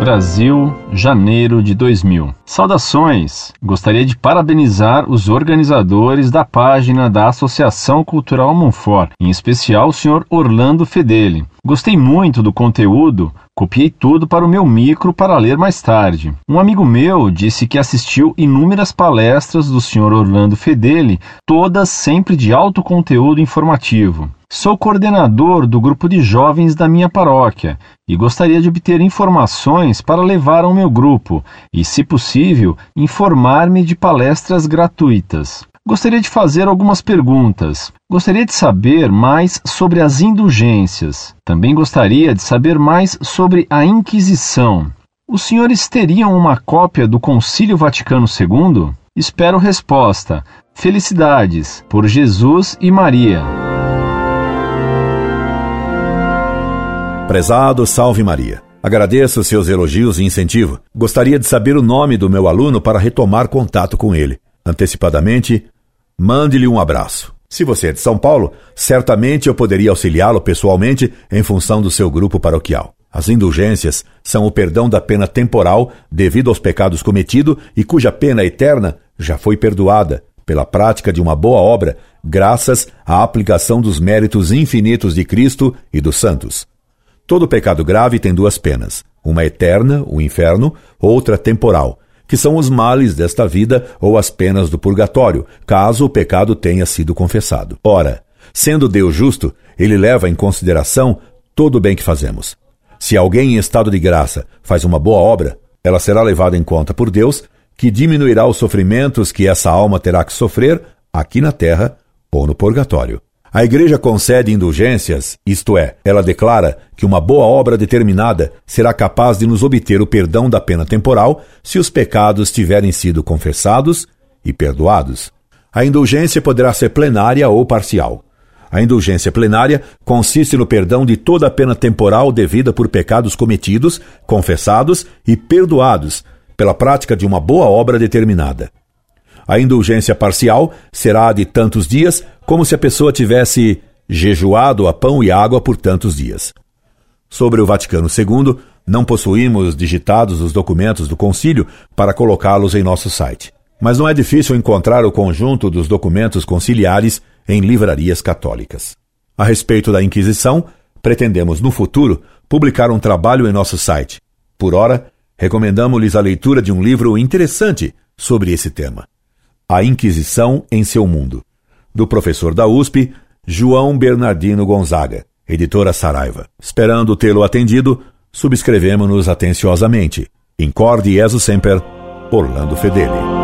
Brasil, janeiro de 2000. Saudações! Gostaria de parabenizar os organizadores da página da Associação Cultural Monfort, em especial o Sr. Orlando Fedeli. Gostei muito do conteúdo, copiei tudo para o meu micro para ler mais tarde. Um amigo meu disse que assistiu inúmeras palestras do Sr. Orlando Fedeli, todas sempre de alto conteúdo informativo. Sou coordenador do grupo de jovens da minha paróquia e gostaria de obter informações para levar ao meu grupo e, se possível, informar-me de palestras gratuitas. Gostaria de fazer algumas perguntas. Gostaria de saber mais sobre as indulgências. Também gostaria de saber mais sobre a Inquisição. Os senhores teriam uma cópia do Concílio Vaticano II? Espero resposta. Felicidades por Jesus e Maria. Prezado Salve Maria. Agradeço seus elogios e incentivo. Gostaria de saber o nome do meu aluno para retomar contato com ele. Antecipadamente, mande-lhe um abraço. Se você é de São Paulo, certamente eu poderia auxiliá-lo pessoalmente em função do seu grupo paroquial. As indulgências são o perdão da pena temporal devido aos pecados cometidos e cuja pena eterna já foi perdoada pela prática de uma boa obra, graças à aplicação dos méritos infinitos de Cristo e dos santos. Todo pecado grave tem duas penas, uma eterna, o inferno, outra temporal, que são os males desta vida ou as penas do purgatório, caso o pecado tenha sido confessado. Ora, sendo Deus justo, ele leva em consideração todo o bem que fazemos. Se alguém em estado de graça faz uma boa obra, ela será levada em conta por Deus, que diminuirá os sofrimentos que essa alma terá que sofrer aqui na terra ou no purgatório. A Igreja concede indulgências, isto é, ela declara que uma boa obra determinada será capaz de nos obter o perdão da pena temporal se os pecados tiverem sido confessados e perdoados. A indulgência poderá ser plenária ou parcial. A indulgência plenária consiste no perdão de toda a pena temporal devida por pecados cometidos, confessados e perdoados pela prática de uma boa obra determinada. A indulgência parcial será de tantos dias, como se a pessoa tivesse jejuado a pão e água por tantos dias. Sobre o Vaticano II, não possuímos digitados os documentos do concílio para colocá-los em nosso site. Mas não é difícil encontrar o conjunto dos documentos conciliares em livrarias católicas. A respeito da Inquisição, pretendemos no futuro publicar um trabalho em nosso site. Por ora, recomendamos-lhes a leitura de um livro interessante sobre esse tema. A Inquisição em seu mundo, do professor da USP, João Bernardino Gonzaga, editora Saraiva. Esperando tê-lo atendido, subscrevemos-nos atenciosamente. Incorde Jesus Semper, Orlando Fedeli.